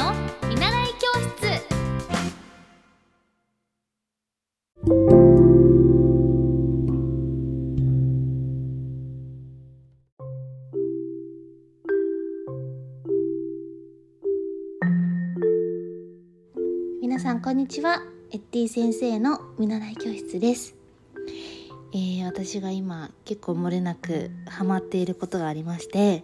の見習い教室。皆さんこんにちは。エッティ先生の見習い教室です、えー私が今結構漏れなくハマっていることがありまして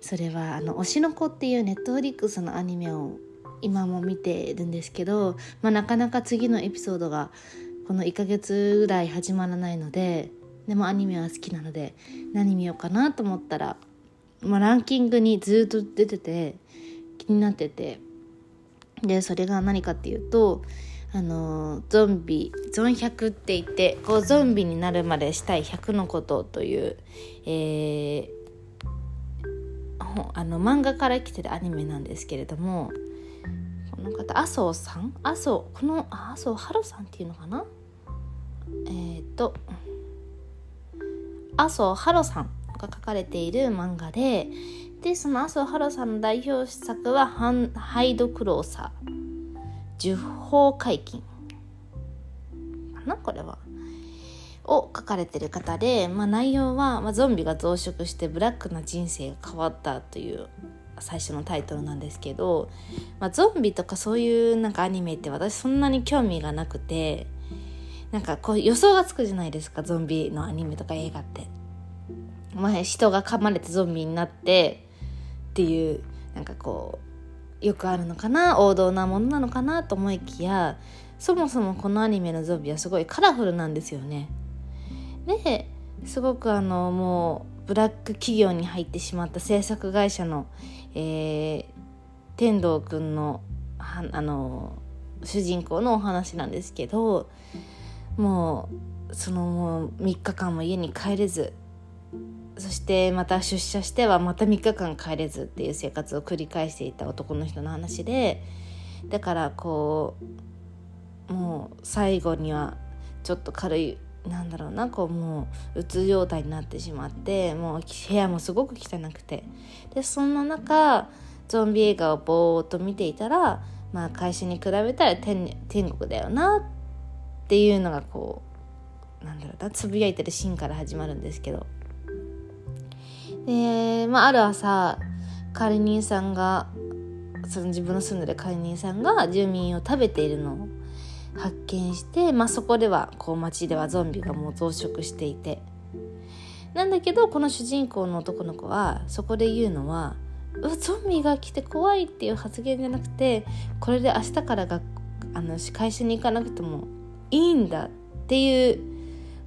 それはあの推しの子っていうネットフリックスのアニメを今も見てるんですけど、まあ、なかなか次のエピソードがこの1ヶ月ぐらい始まらないのででもアニメは好きなので何見ようかなと思ったら、まあ、ランキングにずっと出てて気になっててでそれが何かっていうとあのゾンビゾン100って言ってこうゾンビになるまでしたい100のことという、えーあの漫画から来てるアニメなんですけれどもこの方麻生さん？麻生この麻生春さんっていうのかな？えっ、と麻生春さんが書かれている漫画ででその麻生春さんの代表作はハン「ハイドクローサー」「十法解禁」かな？これは。を書かれてる方で、まあ、内容は、まあ、ゾンビが増殖してブラックな人生が変わったという最初のタイトルなんですけど、まあ、ゾンビとかそういうなんかアニメって私そんなに興味がなくてなんかこう予想がつくじゃないですかゾンビのアニメとか映画って。まあ、人が噛まれてゾンビになってっていうなんかこうよくあるのかな王道なものなのかなと思いきやそもそもこのアニメのゾンビはすごいカラフルなんですよね。ですごくあのもうブラック企業に入ってしまった制作会社の、えー、天童くんのはあの主人公のお話なんですけどもうそのもう3日間も家に帰れずそしてまた出社してはまた3日間帰れずっていう生活を繰り返していた男の人の話でだからこうもう最後にはちょっと軽いなんだろうなこうもううつ状態になってしまってもう部屋もすごく汚くて。でそんな中ゾンビ映画をぼーっと見ていたら、まあ、会社に比べたら天天国だよなっていうのがこうなんだろうなつぶやいてるシーンから始まるんですけど。で、まあ、ある朝管理人さんがその自分の住んでる管理人さんが住民を食べているのを発見して、まあ、そこではこう街ではゾンビがもう増殖していて。なんだけどこの主人公の男の子はそこで言うのは「うわゾンビが来て怖い」っていう発言じゃなくてこれで明日からがあの会社に行かなくてもいいんだっていう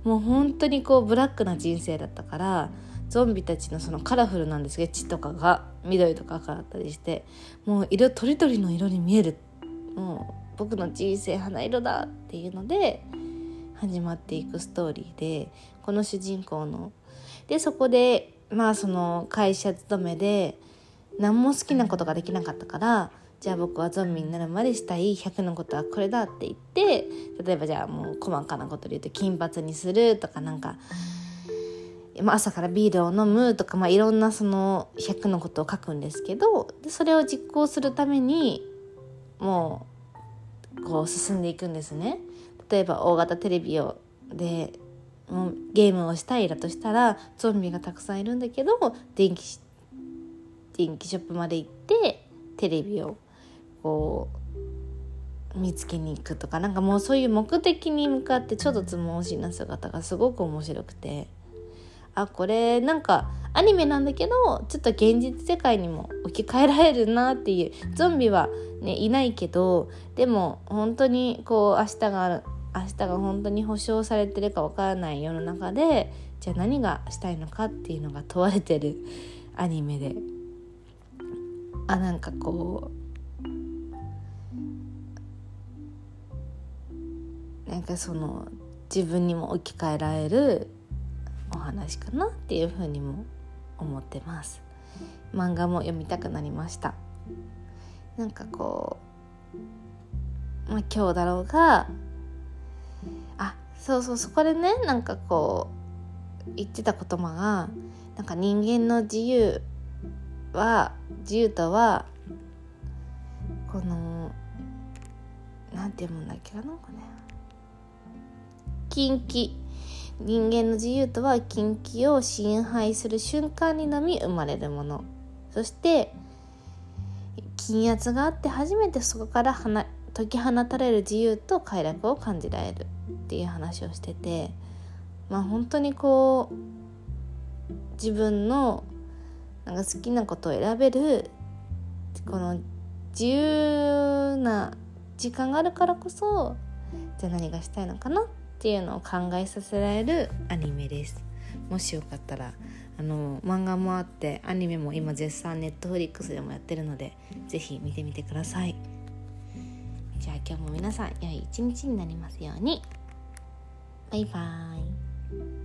もう本当にこうブラックな人生だったからゾンビたちのそのカラフルなんですけど血とかが緑とか赤だったりしてもう色とりどりの色に見える。もう僕の人生花色だっていうので始まっていくストーリーでこの主人公の。でそこでまあその会社勤めで何も好きなことができなかったからじゃあ僕はゾンビになるまでしたい100のことはこれだって言って例えばじゃあもう細かなことで言うと金髪にするとかなんか、朝からビールを飲むとか、まあ、いろんなその100のことを書くんですけどでそれを実行するためにもうこう進んでいくんですね。例えば大型テレビをでもうゲームをしたいだとしたらゾンビがたくさんいるんだけど電気電気ショップまで行ってテレビをこう見つけに行くとかなんかもうそういう目的に向かってちょっとつもしな姿がすごく面白くてあこれなんかアニメなんだけどちょっと現実世界にも置き換えられるなっていうゾンビはねいないけどでも本当にこう明日が明日が本当に保証されてるかわからない世の中でじゃあ何がしたいのかっていうのが問われてるアニメで。あなんかこうなんかその自分にも置き換えられるお話かなっていうふうにも思ってます。漫画も読みたくなりました。なんかこうまあ今日だろうがあそうそうそこでねなんかこう言ってた言葉がなんか人間の自由は自由とはこのなんて読むんだっけなのかね禁忌。人間の自由とは禁忌を侵害する瞬間にのみ生まれるもの。そして禁圧があって初めてそこから解き放たれる自由と快楽を感じられるっていう話をしててまあ本当にこう自分のなんか好きなことを選べるこの自由な時間があるからこそじゃあ何がしたいのかなっっていうのを考えさせられるアニメです。もしよかったらあの漫画もあってアニメも今絶賛ネットフリックスでもやってるので是非見てみてください。じゃあ今日も皆さん良い一日になりますように。バイバーイ。